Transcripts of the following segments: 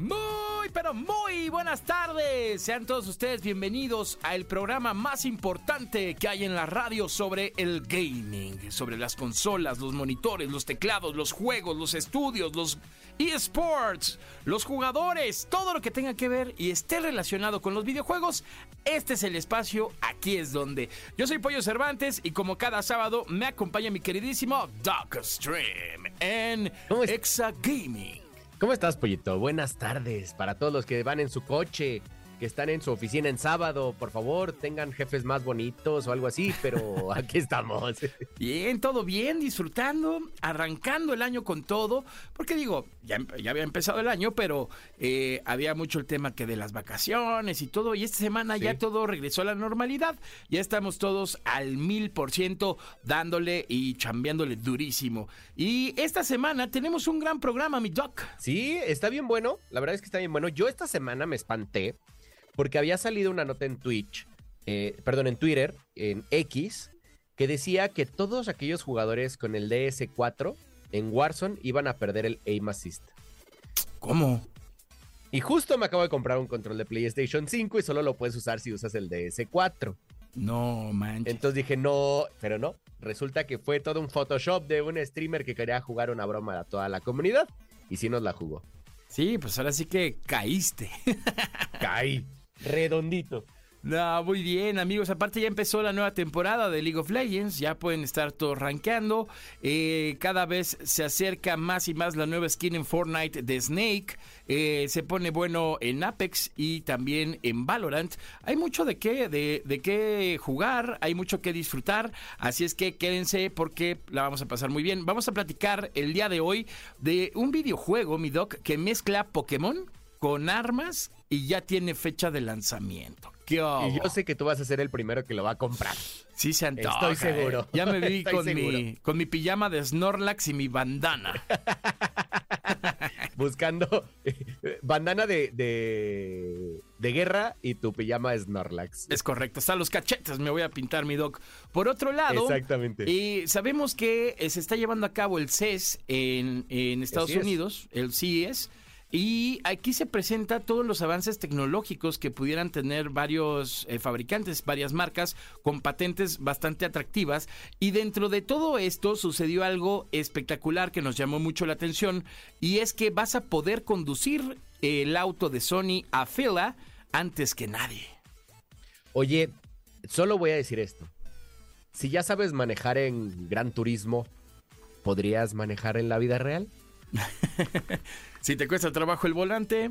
Muy, pero muy buenas tardes. Sean todos ustedes bienvenidos al programa más importante que hay en la radio sobre el gaming, sobre las consolas, los monitores, los teclados, los juegos, los estudios, los eSports, los jugadores, todo lo que tenga que ver y esté relacionado con los videojuegos. Este es el espacio, aquí es donde. Yo soy Pollo Cervantes y como cada sábado me acompaña mi queridísimo Doc Stream en. Exa Gaming. ¿Cómo estás, Pollito? Buenas tardes para todos los que van en su coche, que están en su oficina en sábado. Por favor, tengan jefes más bonitos o algo así, pero aquí estamos. Bien, todo bien, disfrutando, arrancando el año con todo, porque digo, ya, ya había empezado el año, pero eh, había mucho el tema que de las vacaciones y todo, y esta semana ya todo regresó a la normalidad, ya estamos todos al mil por ciento dándole y chambeándole durísimo. Y esta semana tenemos un gran programa, mi doc. Sí, está bien bueno. La verdad es que está bien bueno. Yo esta semana me espanté porque había salido una nota en Twitch, eh, perdón, en Twitter, en X, que decía que todos aquellos jugadores con el DS4 en Warzone iban a perder el aim assist. ¿Cómo? Y justo me acabo de comprar un control de PlayStation 5 y solo lo puedes usar si usas el DS4. No, manches. Entonces dije, no, pero no. Resulta que fue todo un Photoshop de un streamer que quería jugar una broma a toda la comunidad. Y sí nos la jugó. Sí, pues ahora sí que caíste. Caí. Redondito. No, muy bien, amigos. Aparte ya empezó la nueva temporada de League of Legends. Ya pueden estar todos rankeando. Eh, cada vez se acerca más y más la nueva skin en Fortnite de Snake. Eh, se pone bueno en Apex y también en Valorant. Hay mucho de qué, de, de qué jugar, hay mucho que disfrutar. Así es que quédense porque la vamos a pasar muy bien. Vamos a platicar el día de hoy de un videojuego, mi doc, que mezcla Pokémon con armas y ya tiene fecha de lanzamiento. ¿Qué Y yo sé que tú vas a ser el primero que lo va a comprar. Sí se antoja. Estoy seguro. ¿eh? Ya me vi con seguro. mi, con mi pijama de Snorlax y mi bandana. Buscando bandana de, de, de guerra y tu pijama Snorlax. Es correcto, hasta los cachetes me voy a pintar mi doc. Por otro lado, Exactamente. y sabemos que eh, se está llevando a cabo el CES en, en Estados Así es. Unidos, el CES. Y aquí se presenta todos los avances tecnológicos que pudieran tener varios eh, fabricantes, varias marcas con patentes bastante atractivas. Y dentro de todo esto sucedió algo espectacular que nos llamó mucho la atención. Y es que vas a poder conducir el auto de Sony a fila antes que nadie. Oye, solo voy a decir esto. Si ya sabes manejar en Gran Turismo, ¿podrías manejar en la vida real? Si te cuesta trabajo el volante,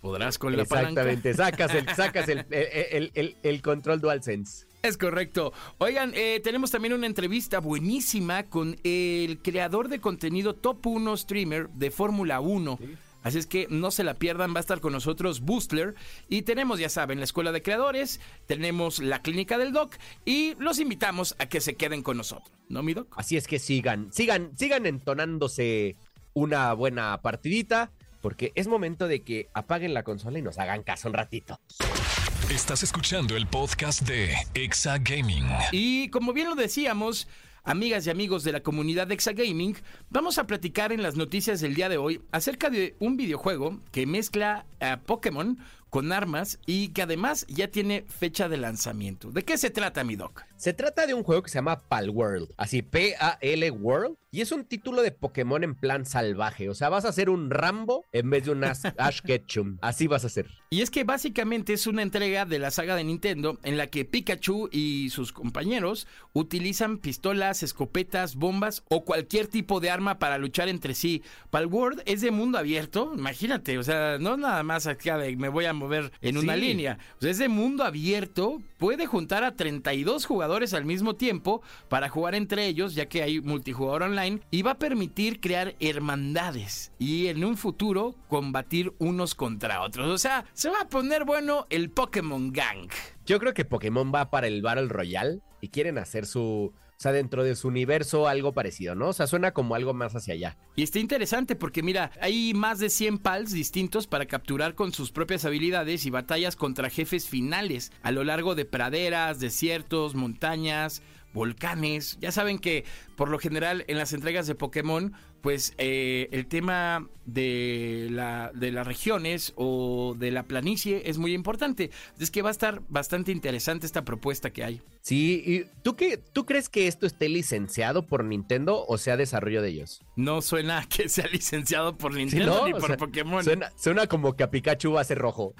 podrás con la palanca. Exactamente, sacas el, sacas el, el, el- el control DualSense. Es correcto. Oigan, eh, tenemos también una entrevista buenísima con el creador de contenido top 1 streamer de Fórmula 1. Así es que no se la pierdan, va a estar con nosotros Boostler. Y tenemos, ya saben, la Escuela de Creadores, tenemos la Clínica del Doc y los invitamos a que se queden con nosotros. ¿No, mi Doc? Así es que sigan, sigan, sigan entonándose una buena partidita, porque es momento de que apaguen la consola y nos hagan caso un ratito. Estás escuchando el podcast de Exa Gaming. Y como bien lo decíamos, amigas y amigos de la comunidad de Exagaming, vamos a platicar en las noticias del día de hoy acerca de un videojuego que mezcla a Pokémon con armas y que además ya tiene fecha de lanzamiento. ¿De qué se trata, mi doc? Se trata de un juego que se llama Pal World, así P-A-L World, y es un título de Pokémon en plan salvaje. O sea, vas a ser un Rambo en vez de un Ash, Ash Ketchum. Así vas a ser. Y es que básicamente es una entrega de la saga de Nintendo en la que Pikachu y sus compañeros utilizan pistolas, escopetas, bombas o cualquier tipo de arma para luchar entre sí. Palworld es de mundo abierto, imagínate, o sea, no nada más acá de me voy a mover en una línea. O sea, ese mundo abierto puede juntar a 32 jugadores al mismo tiempo para jugar entre ellos, ya que hay multijugador online, y va a permitir crear hermandades y en un futuro combatir unos contra otros. O sea, se va a poner bueno el Pokémon Gang. Yo creo que Pokémon va para el Battle Royale y quieren hacer su, o sea, dentro de su universo algo parecido, ¿no? O sea, suena como algo más hacia allá. Y está interesante porque mira, hay más de 100 pals distintos para capturar con sus propias habilidades y batallas contra jefes finales a lo largo de praderas, desiertos, montañas, volcanes. Ya saben que por lo general en las entregas de Pokémon, pues eh, el tema de, la, de las regiones o de la planicie es muy importante. Es que va a estar bastante interesante esta propuesta que hay. Sí, ¿y tú qué, tú crees que esto esté licenciado por Nintendo o sea desarrollo de ellos? No suena que sea licenciado por Nintendo ¿no? ni O por sea, Pokémon. Suena, suena como que a Pikachu va a ser rojo.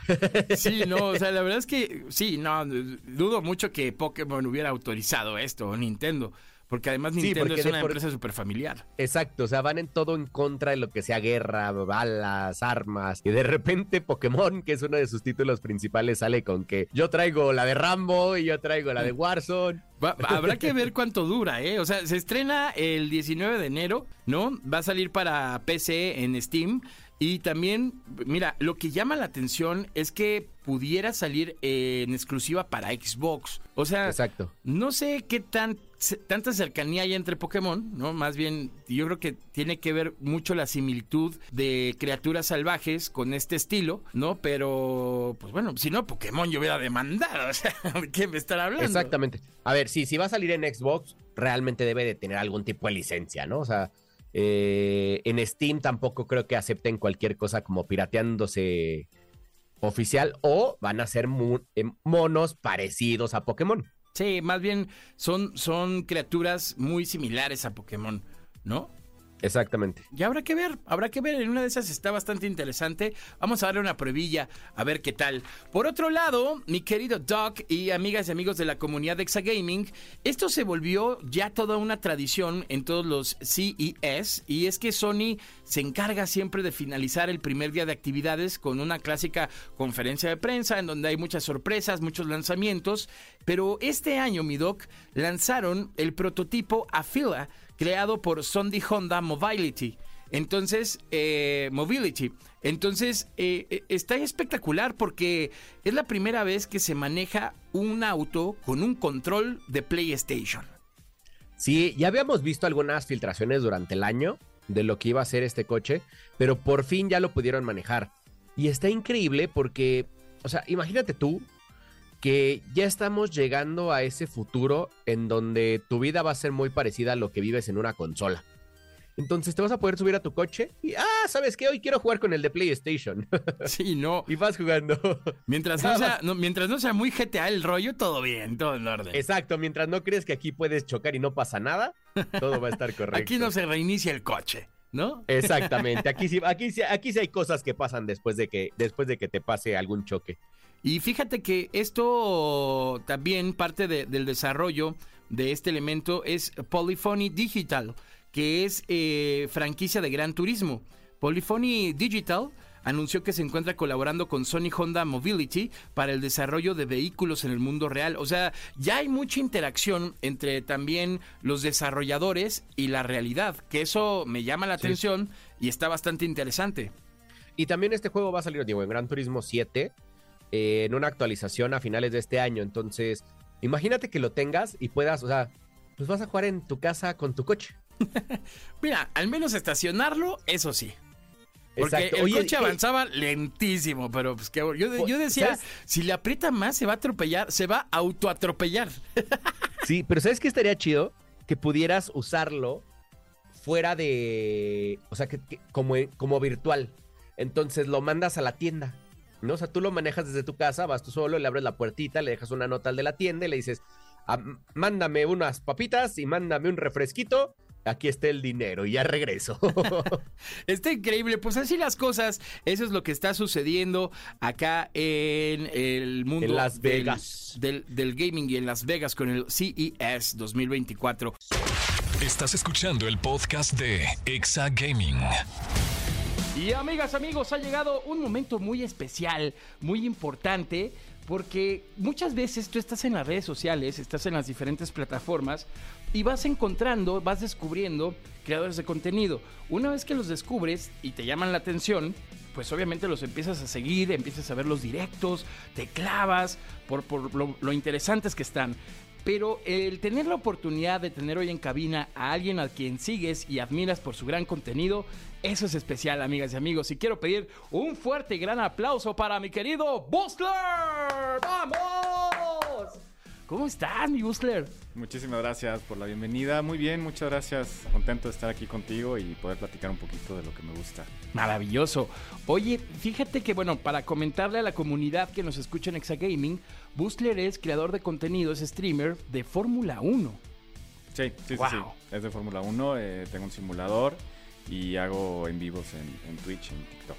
Sí, no, o sea, la verdad es que sí, no, dudo mucho que Pokémon hubiera autorizado esto, o Nintendo, porque además Sí, Nintendo porque es una por- empresa súper familiar. Exacto, o sea, van en todo en contra de lo que sea guerra, balas, armas. Y de repente Pokémon, que es uno de sus títulos principales, sale con que yo traigo la de Rambo y yo traigo la de Warzone. Va- habrá que ver cuánto dura, ¿eh? O sea, se estrena el 19 de enero, ¿no? Va a salir para PC en Steam. Y también, mira, lo que llama la atención es que pudiera salir eh, en exclusiva para Xbox. O sea, Exacto. No sé qué tan tanta cercanía hay entre Pokémon, ¿no? Más bien, yo creo que tiene que ver mucho la similitud de criaturas salvajes con este estilo, ¿no? Pero, pues bueno, si no, Pokémon yo hubiera demandado, o sea, ¿de qué me están hablando? Exactamente. A ver, sí, si va a salir en Xbox, realmente debe de tener algún tipo de licencia, ¿no? O sea, eh, en Steam tampoco creo que acepten cualquier cosa como pirateándose oficial o van a ser eh, monos parecidos a Pokémon. Sí, más bien son, son criaturas muy similares a Pokémon, ¿no? Exactamente. Y habrá que ver, habrá que ver. En una de esas está bastante interesante. Vamos a darle una pruebilla a ver qué tal. Por otro lado, mi querido Doc y amigas y amigos de la comunidad de Exagaming, esto se volvió ya toda una tradición en todos los CES. Y es que Sony se encarga siempre de finalizar el primer día de actividades con una clásica conferencia de prensa en donde hay muchas sorpresas, muchos lanzamientos. Pero este año, mi Doc, lanzaron el prototipo Afila creado por Sondi Honda Mobility. Entonces, eh, Mobility. Entonces, eh, eh, está espectacular porque es la primera vez que se maneja un auto con un control de PlayStation. Sí, ya habíamos visto algunas filtraciones durante el año de lo que iba a ser este coche, pero por fin ya lo pudieron manejar. Y está increíble porque, o sea, imagínate tú que ya estamos llegando a ese futuro en donde tu vida va a ser muy parecida a lo que vives en una consola. Entonces te vas a poder subir a tu coche y, ah, ¿sabes qué? Hoy quiero jugar con el de PlayStation. Sí, no. y vas jugando. Mientras no, sea, no, mientras no sea muy GTA el rollo, todo bien, todo en orden. Exacto, mientras no crees que aquí puedes chocar y no pasa nada, todo va a estar correcto. Aquí no se reinicia el coche, ¿no? Exactamente, aquí sí, aquí sí, aquí sí hay cosas que pasan después de que, después de que te pase algún choque. Y fíjate que esto también parte de- del desarrollo de este elemento es Polyphony Digital, que es eh, franquicia de Gran Turismo. Polyphony Digital anunció que se encuentra colaborando con Sony Honda Mobility para el desarrollo de vehículos en el mundo real. O sea, ya hay mucha interacción entre también los desarrolladores y la realidad, que eso me llama la Sí. atención y está bastante interesante. Y también este juego va a salir, digo, en Gran Turismo 7, eh, en una actualización a finales de este año. Entonces, imagínate que lo tengas y puedas, o sea, pues vas a jugar en tu casa con tu coche. Mira, al menos estacionarlo, eso sí. Porque Exacto. el Oye, coche ¿qué- avanzaba lentísimo, pero pues que yo, yo decía, ¿sabes? si le aprieta más se va a atropellar, se va a autoatropellar. Sí, pero ¿sabes qué estaría chido? Que pudieras usarlo fuera de, o sea, que, que- como, como virtual. Entonces lo mandas a la tienda, ¿no? O sea, tú lo manejas desde tu casa, vas tú solo, le abres la puertita, le dejas una nota al de la tienda y le dices, "Ah, mándame unas papitas y mándame un refresquito. Aquí está el dinero y ya regreso. Está increíble, pues así las cosas, eso es lo que está sucediendo acá en el mundo En Las del- Vegas. Del, del gaming y en Las Vegas con el CES 2024. Estás escuchando el podcast de Exa Gaming. Y amigas, amigos, ha llegado un momento muy especial, muy importante, porque muchas veces tú estás en las redes sociales, estás en las diferentes plataformas y vas encontrando, vas descubriendo creadores de contenido. Una vez que los descubres y te llaman la atención, pues obviamente los empiezas a seguir, empiezas a ver los directos, te clavas por, lo interesantes que están. Pero el tener la oportunidad de tener hoy en cabina a alguien a quien sigues y admiras por su gran contenido, eso es especial, amigas y amigos. Y quiero pedir un fuerte y gran aplauso para mi querido Bustler. ¡Vamos! ¿Cómo estás, mi Bustler? Muchísimas gracias por la bienvenida. Muy bien, muchas gracias. Contento de estar aquí contigo y poder platicar un poquito de lo que me gusta. Maravilloso. Oye, fíjate que, bueno, para comentarle a la comunidad que nos escucha en Exagaming, Bustler es creador de contenido, es streamer de Fórmula 1. Sí, sí, Wow. sí, sí. Es de Fórmula 1, eh, tengo un simulador y hago en vivos en, en Twitch, en TikTok.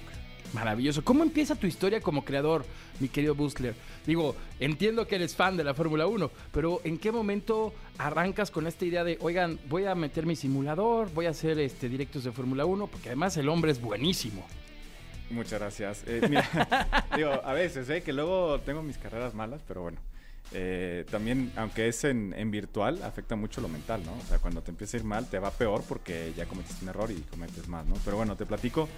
Maravilloso. ¿Cómo empieza tu historia como creador, mi querido Bustler? Digo, entiendo que eres fan de la Fórmula 1, pero ¿en qué momento arrancas con esta idea de, oigan, voy a meter mi simulador, voy a hacer este directos de Fórmula 1? Porque además el hombre es buenísimo. Muchas gracias. Eh, mira, digo, a veces, ¿eh? Que luego tengo mis carreras malas, pero bueno. Eh, también, aunque es en, en virtual, afecta mucho lo mental, ¿no? O sea, cuando te empieza a ir mal, te va peor porque ya cometiste un error y cometes más, ¿no? Pero bueno, te platico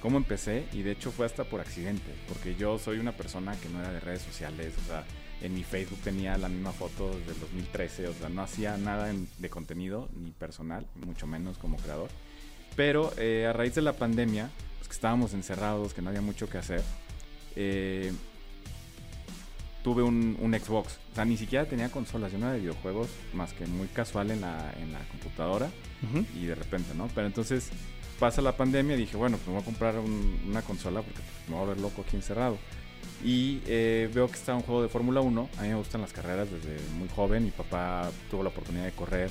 cómo empecé y de hecho fue hasta por accidente, porque yo soy una persona que no era de redes sociales, o sea, en mi Facebook tenía la misma foto desde el 2013, o sea, no hacía nada en- de contenido ni personal, mucho menos como creador. Pero eh, a raíz de la pandemia, pues que estábamos encerrados, que no había mucho que hacer, eh, tuve un, un Xbox. O sea, ni siquiera tenía consolas, yo no era de videojuegos, más que muy casual en la, en la computadora y de repente, ¿no? Pero entonces pasa la pandemia y dije, bueno, pues me voy a comprar un- una consola porque pues, me voy a ver loco aquí encerrado. Y eh, veo que está un juego de Fórmula 1. A mí me gustan las carreras desde muy joven. Mi papá tuvo la oportunidad de correr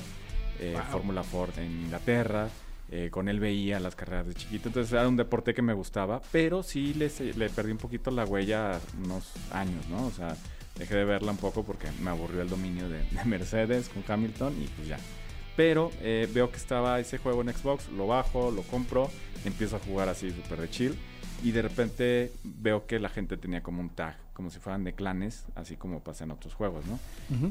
eh, Wow. Fórmula Ford en Inglaterra. Eh, con él veía las carreras de chiquito. Entonces era un deporte que me gustaba. Pero sí le, perdí un poquito la huella unos años, ¿no? O sea, dejé de verla un poco porque me aburrió el dominio de, de Mercedes con Hamilton y pues ya. Pero eh, veo que estaba ese juego en Xbox, lo bajo, lo compro, empiezo a jugar así súper de chill. Y de repente veo que la gente tenía como un tag, como si fueran de clanes, así como pasa en otros juegos, ¿no?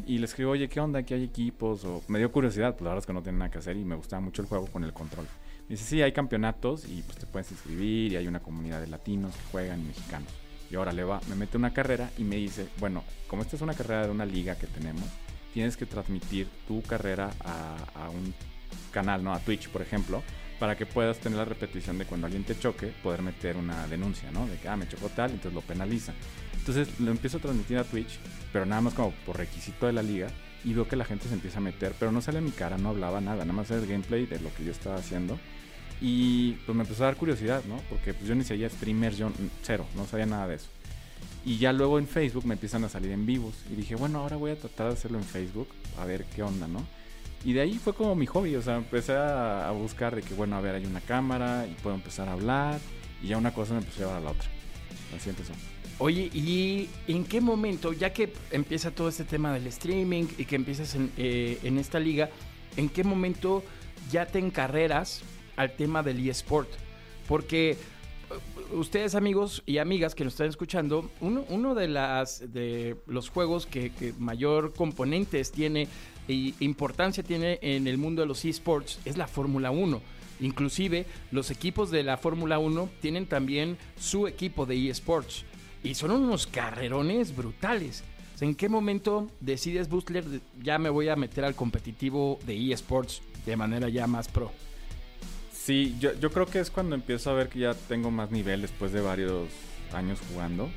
Y le escribo, oye, ¿qué onda? ¿Aquí hay equipos? O me dio curiosidad, pues la verdad es que no tiene nada que hacer y me gustaba mucho el juego con el control. Me dice, sí, hay campeonatos y pues te puedes inscribir y hay una comunidad de latinos que juegan y mexicanos. Y ahora le va, me mete una carrera y me dice, bueno, como esta es una carrera de una liga que tenemos, tienes que transmitir tu carrera a, a un canal, ¿no? A Twitch, por ejemplo, para que puedas tener la repetición de cuando alguien te choque, poder meter una denuncia, ¿no? De que, ah, me chocó tal, entonces lo penaliza. Entonces lo empiezo a transmitir a Twitch, pero nada más como por requisito de la liga, y veo que la gente se empieza a meter, pero no sale mi cara, no hablaba nada, nada más era el gameplay de lo que yo estaba haciendo. Y pues me empezó a dar curiosidad, ¿no? Porque pues yo ni seguía streamers, yo cero, no sabía nada de eso. Y ya luego en Facebook me empiezan a salir en vivos. Y dije, bueno, ahora voy a tratar de hacerlo en Facebook, a ver qué onda, ¿no? Y de ahí fue como mi hobby, o sea, empecé a, a buscar de que, bueno, a ver, hay una cámara y puedo empezar a hablar. Y ya una cosa me empezó a llevar a la otra. Así. Oye, ¿y en qué momento, ya que empieza todo este tema del streaming y que empiezas en, eh, en esta liga, ¿en qué momento ya te encarreras al tema del eSport? Porque eh, ustedes amigos y amigas que nos están escuchando, uno, de, las, de los juegos que, que mayor componentes tiene e importancia tiene en el mundo de los eSports es la Fórmula 1. Inclusive los equipos de la Fórmula 1 tienen también su equipo de eSports. Y son unos carrerones brutales. ¿En qué momento decides, Bustler, ya me voy a meter al competitivo de eSports de manera ya más pro? Sí, yo, creo que es cuando empiezo a ver que ya tengo más nivel después de varios años jugando.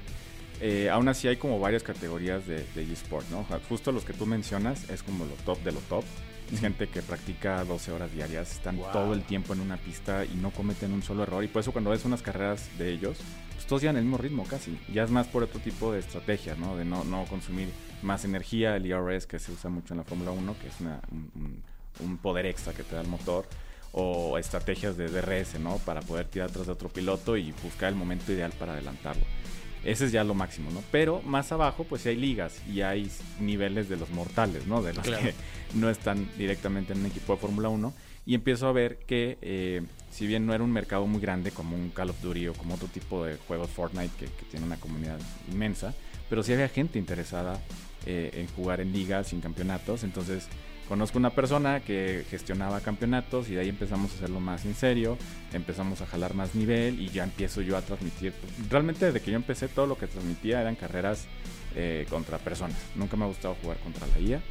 Eh, aún así hay como varias categorías de, de eSport, ¿no? Justo los que tú mencionas es como lo top de lo top. Es gente que practica 12 horas diarias, están Wow. todo el tiempo en una pista y no cometen un solo error. Y por eso cuando ves unas carreras de ellos, pues todos llevan el mismo ritmo casi. Ya es más por otro tipo de estrategias, ¿no? De no, no consumir más energía, el ERS que se usa mucho en la Fórmula 1, que es una- un, un- un poder extra que te da el motor o estrategias de DRS, ¿no? Para poder tirar atrás de otro piloto y buscar el momento ideal para adelantarlo. Ese es ya lo máximo, ¿no? Pero más abajo, pues sí hay ligas y hay niveles de los mortales, ¿no? De los Claro. que no están directamente en un equipo de Fórmula 1. Y empiezo a ver que, eh, si bien no era un mercado muy grande como un Call of Duty o como otro tipo de juegos Fortnite que, que tiene una comunidad inmensa, pero sí había gente interesada eh, en jugar en ligas en campeonatos. Entonces, conozco una persona que gestionaba campeonatos y de ahí empezamos a hacerlo más en serio, empezamos a jalar más nivel y ya empiezo yo a transmitir. Realmente desde que yo empecé todo lo que transmitía eran carreras eh, contra personas. Nunca me ha gustado jugar contra la IA.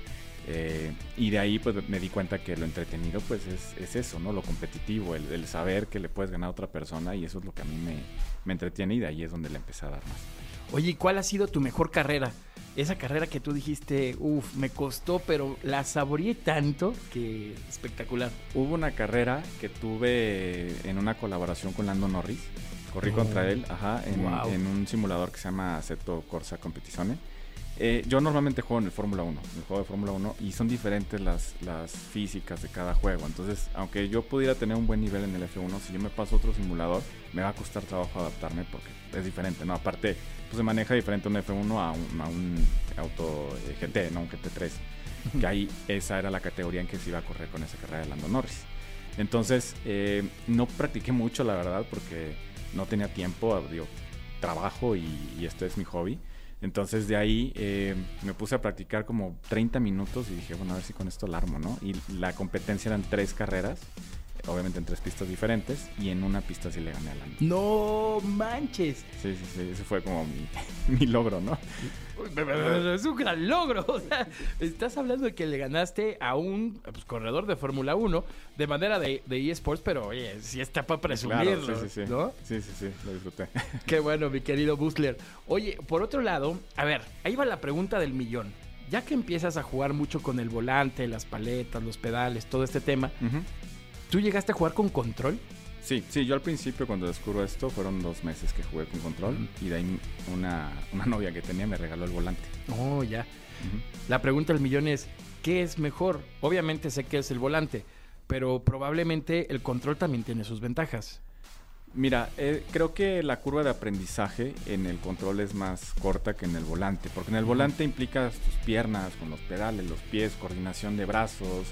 eh, y de ahí pues me di cuenta que lo entretenido pues es, es eso, ¿no? Lo competitivo, el, saber que le puedes ganar a otra persona y eso es lo que a mí me, me entretiene y de ahí es donde le empecé a dar más. Oye, ¿y cuál ha sido tu mejor carrera? Esa carrera que tú dijiste, uff, me costó, pero la saboreé tanto que espectacular. Hubo una carrera que tuve en una colaboración con Lando Norris. Corrí Oh. contra él, ajá, en, Wow. en un simulador que se llama Assetto Corsa Competizione. Eh, yo normalmente juego en el Fórmula 1, en el juego de Fórmula 1, y son diferentes las, las físicas de cada juego. Entonces, aunque yo pudiera tener un buen nivel en el F1, si yo me paso a otro simulador, me va a costar trabajo adaptarme porque es diferente, ¿no? Aparte, pues se maneja diferente un F1 a un, a un auto eh, GT, ¿no? Un GT3. Que ahí esa era la categoría en que se iba a correr con esa carrera de Lando Norris. Entonces, eh, no practiqué mucho, la verdad, porque no tenía tiempo, digo, trabajo y, y este es mi hobby. Entonces de ahí eh, me puse a practicar como 30 minutos y dije, bueno, a ver si con esto la armo, ¿no? Y la competencia eran tres carreras, obviamente en tres pistas diferentes, y en una pista sí le gané a Lando. No manches. Sí, sí, sí, ese fue como mi, mi logro, ¿no? Es un gran logro. O sea, estás hablando de que le ganaste a un pues, corredor de Fórmula 1 de manera de, de eSports, pero oye, si está para presumirlo, Claro, sí, sí, sí. ¿no? Sí, sí, sí, lo disfruté. Qué bueno, mi querido Busler. Oye, por otro lado, a ver, ahí va la pregunta del millón. Ya que empiezas a jugar mucho con el volante, las paletas, los pedales, todo este tema, Ujú. ¿Tú llegaste a jugar con control? Sí, sí, yo al principio cuando descubro esto fueron dos meses que jugué con control y de ahí una, una novia que tenía me regaló el volante. Oh, ya. La pregunta del millón es, ¿qué es mejor? Obviamente sé que es el volante, pero probablemente el control también tiene sus ventajas. Mira, eh, creo que la curva de aprendizaje en el control es más corta que en el volante, porque en el volante implicas tus piernas con los pedales, los pies, coordinación de brazos,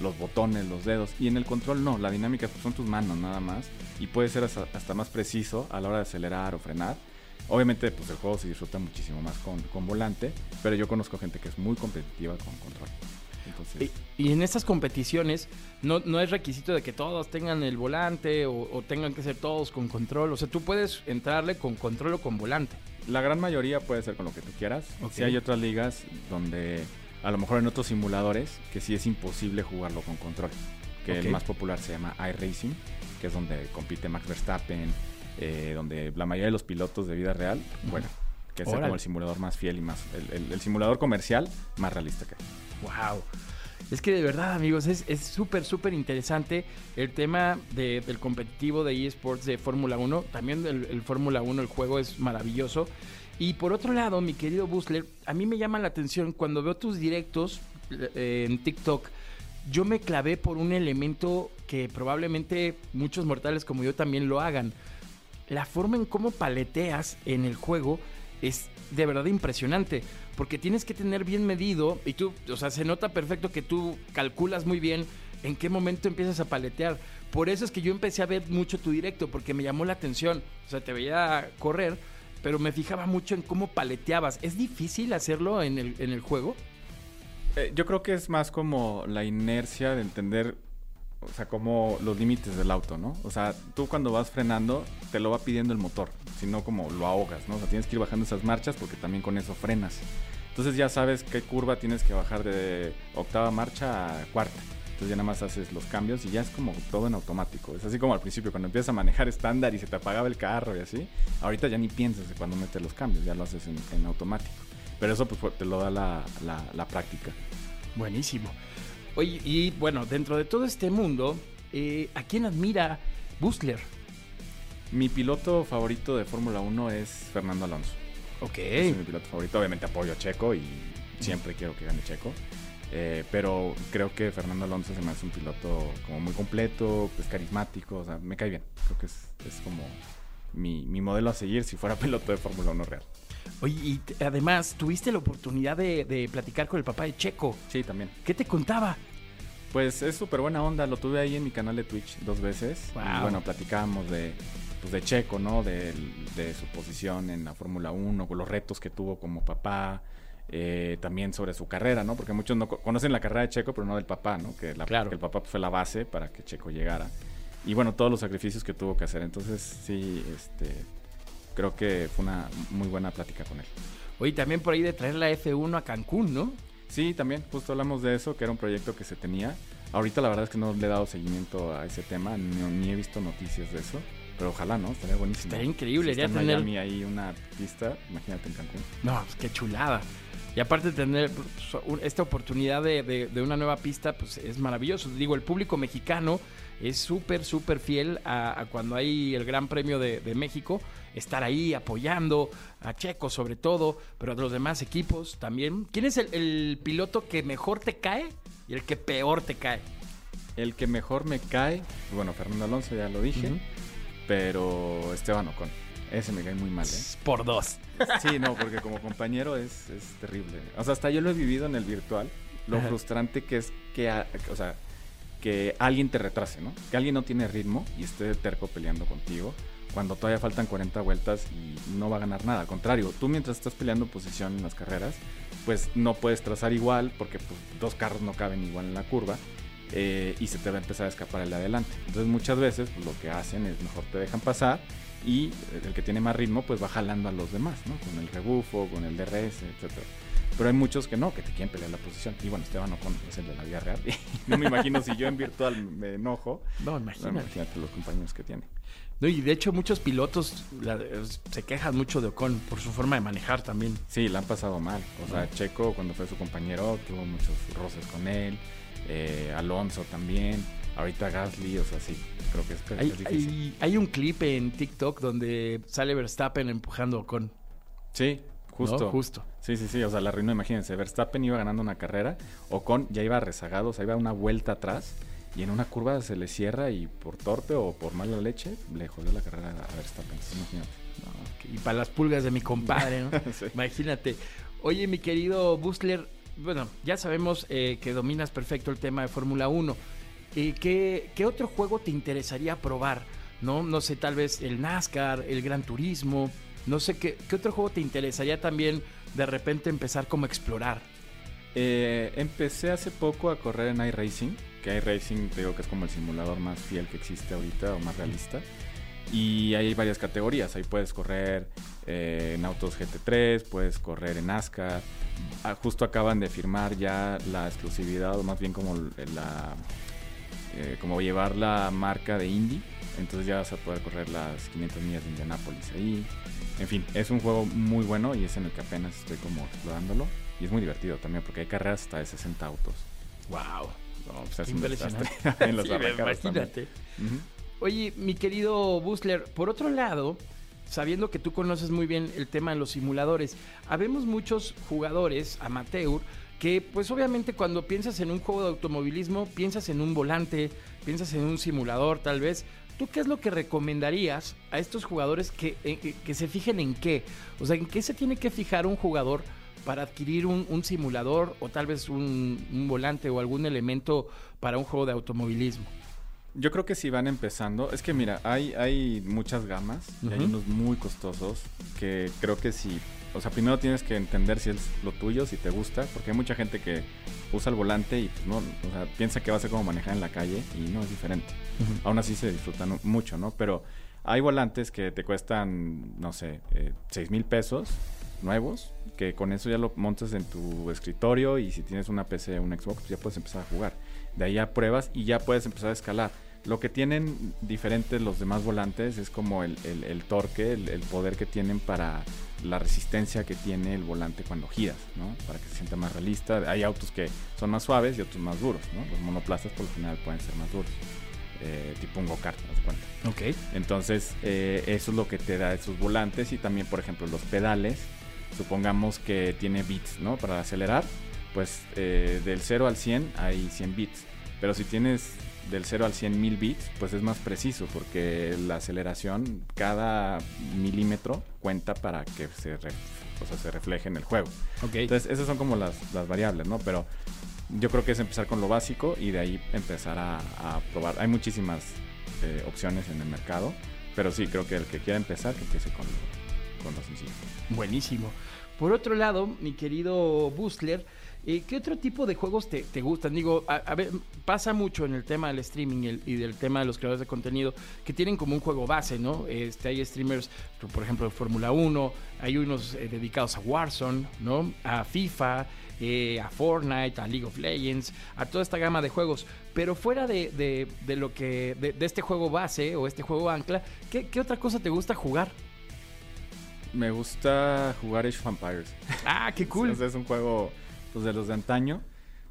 los botones, los dedos, y en el control no, la dinámica pues, son tus manos nada más, y puede ser hasta, hasta más preciso a la hora de acelerar o frenar. Obviamente, pues el juego se disfruta muchísimo más con, con volante, pero yo conozco gente que es muy competitiva con control. Entonces, Y, y en estas competiciones no, no es requisito de que todos tengan el volante o, o tengan que ser todos con control. O sea, tú puedes entrarle con control o con volante. La gran mayoría puede ser con lo que tú quieras. Ok. Si hay otras ligas donde a lo mejor en otros simuladores que sí es imposible jugarlo con control. Que el más popular se llama iRacing, que es donde compite Max Verstappen, eh, donde la mayoría de los pilotos de vida real, bueno, que es como el simulador más fiel y más, el, el- el simulador comercial más realista que hay. Wow. Es que de verdad, amigos, es es súper, súper interesante el tema de- del competitivo de eSports de Fórmula 1. También el, el Fórmula 1, el juego es maravilloso. Y por otro lado, mi querido Busler, a mí me llama la atención cuando veo tus directos eh, en TikTok. Yo me clavé por un elemento que probablemente muchos mortales como yo también lo hagan. La forma en cómo paleteas en el juego es de verdad impresionante. Porque tienes que tener bien medido y tú, o sea, se nota perfecto que tú calculas muy bien en qué momento empiezas a paletear. Por eso es que yo empecé a ver mucho tu directo, porque me llamó la atención. O sea, te veía correr, pero me fijaba mucho en cómo paleteabas. ¿Es difícil hacerlo en el, en el juego? Eh, yo creo que es más como la inercia de entender, o sea, como los límites del auto, ¿no? O sea, tú cuando vas frenando te lo va pidiendo el motor, sino como lo ahogas, ¿no? O sea, tienes que ir bajando esas marchas porque también con eso frenas. Entonces ya sabes qué curva tienes que bajar de octava marcha a cuarta. Entonces ya nada más haces los cambios y ya es como todo en automático. Es así como al principio, cuando empiezas a manejar estándar y se te apagaba el carro y así. Ahorita ya ni piensas de cuando metes los cambios, ya lo haces en, en automático. Pero eso pues, te lo da la, la- la práctica. Buenísimo. Oye, y bueno, dentro de todo este mundo, eh, ¿a quién admira Busler? Mi piloto favorito de Fórmula 1 es Fernando Alonso. Ok. Es mi piloto favorito. Obviamente apoyo a Checo y siempre quiero que gane Checo. Eh, pero creo que Fernando Alonso se me hace un piloto como muy completo, pues carismático, o sea, me cae bien. Creo que es, es como mi, mi modelo a seguir si fuera piloto de Fórmula 1 real. Oye, y además, tuviste la oportunidad de, de platicar con el papá de Checo. Sí, también. ¿Qué te contaba? Pues es súper buena onda, lo tuve ahí en mi canal de Twitch dos veces. Wow. Y bueno, platicábamos de, pues de Checo, ¿no? De, de su posición en la Fórmula 1, con los retos que tuvo como papá, eh, también sobre su carrera, ¿no? Porque muchos no co- conocen la carrera de Checo, pero no del papá, ¿no? Que, la- Claro. que el papá fue la base para que Checo llegara. Y bueno, todos los sacrificios que tuvo que hacer. Entonces, sí, este, creo que fue una muy buena plática con él. Oye, también por ahí de traer la F1 a Cancún, ¿no? Sí, también, justo hablamos de eso, que era un proyecto que se tenía. Ahorita la verdad es que no le he dado seguimiento a ese tema, ni, ni he visto noticias de eso. Pero ojalá, ¿no? Estaría buenísimo. Estaría increíble, Si ya está en tener- Miami ahí una pista, imagínate en Cancún. No, pues qué chulada. Y aparte de tener pues, esta oportunidad de, de- de una nueva pista, pues es maravilloso. Digo, el público mexicano es súper, súper fiel a, a cuando hay el Gran Premio de, de México, estar ahí apoyando a Checo sobre todo, pero a los demás equipos también. ¿Quién es el, el piloto que mejor te cae y el que peor te cae? El que mejor me cae, bueno, Fernando Alonso ya lo dije, pero Esteban Ocon. Ese me cae muy mal, ¿eh? Por dos. Sí, no, porque como compañero es, es terrible. O sea, hasta yo lo he vivido en el virtual. Lo Ajá. frustrante que es que, o sea, que alguien te retrase, ¿no? Que alguien no tiene ritmo y esté terco peleando contigo cuando todavía faltan 40 vueltas y no va a ganar nada. Al contrario, tú mientras estás peleando posición en las carreras, pues no puedes trazar igual porque pues, dos carros no caben igual en la curva. eh, y se te va a empezar a escapar el de adelante. Entonces muchas veces pues, lo que hacen es mejor te dejan pasar y el que tiene más ritmo pues va jalando a los demás, ¿no? Con el rebufo, con el DRS, etcétera. Pero hay muchos que no, que te quieren pelear la posición. Y bueno, Esteban Ocon es el de la vida real. no me imagino si yo en virtual me enojo. No, No, imagínate. imagínate los compañeros que tiene. No, y de hecho muchos pilotos la- se quejan mucho de Ocon por su forma de manejar también. Sí, la han pasado mal. O sea, Checo cuando fue su compañero tuvo muchos roces con él. eh, Alonso también. Ahorita Gasly, o sea, sí, creo que es, es Hay, difícil. hay- hay un clip en TikTok donde sale Verstappen empujando a Ocon. Sí, justo. ¿no? Justo. Sí, sí, sí, o sea, la arruinó, imagínense, Verstappen iba ganando una carrera, Ocon ya iba rezagado, o sea, iba una vuelta atrás y en una curva se le cierra y por torpe o por mala leche le jodió la carrera a Verstappen, imagínate. Y para las pulgas de mi compadre, ¿no? Sí. Imagínate. Oye, mi querido Busler, bueno, ya sabemos eh, que dominas perfecto el tema de Fórmula 1. ¿Qué, otro juego te interesaría probar? ¿No? No sé, tal vez el NASCAR, el Gran Turismo. No sé, ¿qué, otro juego te interesaría también de repente empezar como a explorar? Eh, empecé hace poco a correr en iRacing, que iRacing digo que es como el simulador más fiel que existe ahorita o más realista. Y hay varias categorías, ahí puedes correr eh, en autos GT3, puedes correr en NASCAR. Ah, justo acaban de firmar ya la exclusividad, o más bien como la eh, como llevar la marca de Indy. Entonces ya vas a poder correr las 500 millas de Indianápolis ahí. En fin, es un juego muy bueno y es en el que apenas estoy como explorándolo. Y es muy divertido también porque hay carreras hasta de 60 autos. ¡Wow! No, pues es impresionante. en los Sí, imagínate. Oye, mi querido Busler, por otro lado, sabiendo que tú conoces muy bien el tema de los simuladores, habemos muchos jugadores amateur que pues obviamente cuando piensas en un juego de automovilismo, piensas en un volante, piensas en un simulador tal vez. ¿Tú qué es lo que recomendarías a estos jugadores que, eh, que- que se fijen en qué? O sea, ¿en qué se tiene que fijar un jugador para adquirir un, un simulador o tal vez un, un volante o algún elemento para un juego de automovilismo? Yo creo que si van empezando, es que mira, hay, hay muchas gamas y hay unos muy costosos que creo que si, o sea, primero tienes que entender si es lo tuyo, si te gusta, porque hay mucha gente que usa el volante y pues, no, o sea, piensa que va a ser como manejar en la calle y no es diferente. Aún así se disfrutan mucho, ¿no? Pero hay volantes que te cuestan, no sé, eh, 6 mil pesos nuevos, que con eso ya lo montas en tu escritorio y si tienes una PC o un Xbox, pues ya puedes empezar a jugar. De ahí ya pruebas y ya puedes empezar a escalar. Lo que tienen diferentes los demás volantes es como el, el- el torque, el, el poder que tienen para la resistencia que tiene el volante cuando giras, ¿no? Para que se sienta más realista. Hay autos que son más suaves y otros más duros, ¿no? Los monoplazas por lo general pueden ser más duros. Eh, tipo un go-kart, de cuenta. Ok. Entonces, eh, eso es lo que te da esos volantes y también, por ejemplo, los pedales. Supongamos que tiene bits, ¿no? Para acelerar, pues eh, del 0 al 100 hay 100 bits. Pero si tienes del 0 al 100 mil bits, pues es más preciso porque la aceleración, cada milímetro cuenta para que se, re- o sea, se refleje en el juego. Ok. Entonces, esas son como las, las variables, ¿no? Pero yo creo que es empezar con lo básico y de ahí empezar a, a probar. Hay muchísimas eh, opciones en el mercado, pero sí, creo que el que quiera empezar, que empiece con lo, con lo sencillo. Buenísimo. Por otro lado, mi querido Bustler, eh, ¿qué otro tipo de juegos te, te gustan? Digo, a, a ver, pasa mucho en el tema del streaming y, el- y del tema de los creadores de contenido que tienen como un juego base, ¿no? Este, hay streamers, por ejemplo, de Fórmula 1, hay unos eh, dedicados a Warzone, ¿no? A FIFA, eh, a Fortnite, a League of Legends, a toda esta gama de juegos. Pero fuera de, de- de lo que, de, de este juego base o este juego ancla, ¿qué, qué otra cosa te gusta jugar? Me gusta jugar Age of Empires. Ah, qué cool. Sea, es un juego pues, de los de antaño,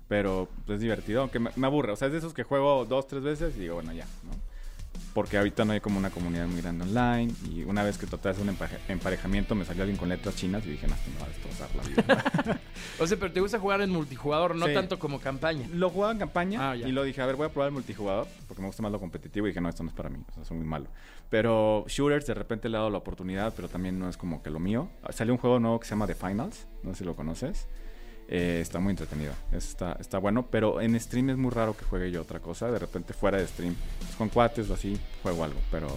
pero pues, es divertido, aunque me, me aburre. O sea, es de esos que juego dos, tres veces y digo, bueno, ya, ¿no? Porque ahorita no hay como una comunidad muy grande online y una vez que traté de hacer un empaje- emparejamiento me salió alguien con letras chinas y dije, no, esto me va a destrozar la vida. O sea, pero te gusta jugar en multijugador, no Sí. tanto como campaña. lo jugaba en campaña Ah, y lo dije, a ver, voy a probar el multijugador porque me gusta más lo competitivo y dije, no, esto no es para mí, o sea, soy muy malo. Pero shooters de repente le he dado la oportunidad, pero también no es como que lo mío. Salió un juego nuevo que se llama The Finals, no sé si lo conoces. Eh, está muy entretenido, está, está bueno, pero en stream es muy raro que juegue yo otra cosa. De repente fuera de stream, pues, con cuates o así, juego algo, pero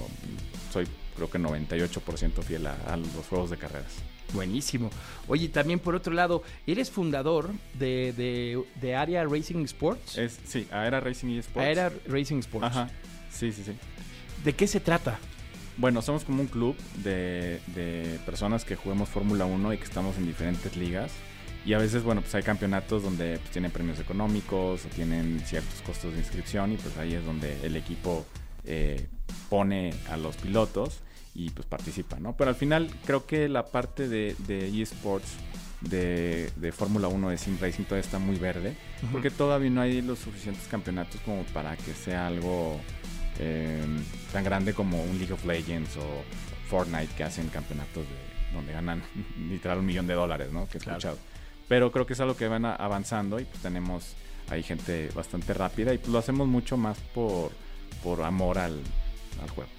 soy creo que 98% fiel a, a los juegos de carreras. Buenísimo. Oye, también por otro lado, eres fundador de, de, de Area Racing Sports. Es, sí, Aera Racing Sports. Aera Racing Sports. Ajá, sí, sí, sí. ¿De qué se trata? Bueno, somos como un club de, de personas que juguemos Fórmula 1 y que estamos en diferentes ligas. Y a veces, bueno, pues hay campeonatos donde pues, tienen premios económicos o tienen ciertos costos de inscripción y pues ahí es donde el equipo eh, pone a los pilotos y pues participa, ¿no? Pero al final creo que la parte de, de eSports de, de Fórmula 1 de Sim Racing todavía está muy verde porque todavía no hay los suficientes campeonatos como para que sea algo eh, tan grande como un League of Legends o Fortnite que hacen campeonatos de, donde ganan literal un millón de dólares, ¿no? Que he Claro. escuchado. Pero creo que es algo que van avanzando y pues tenemos ahí gente bastante rápida y pues lo hacemos mucho más por, por amor al, al juego.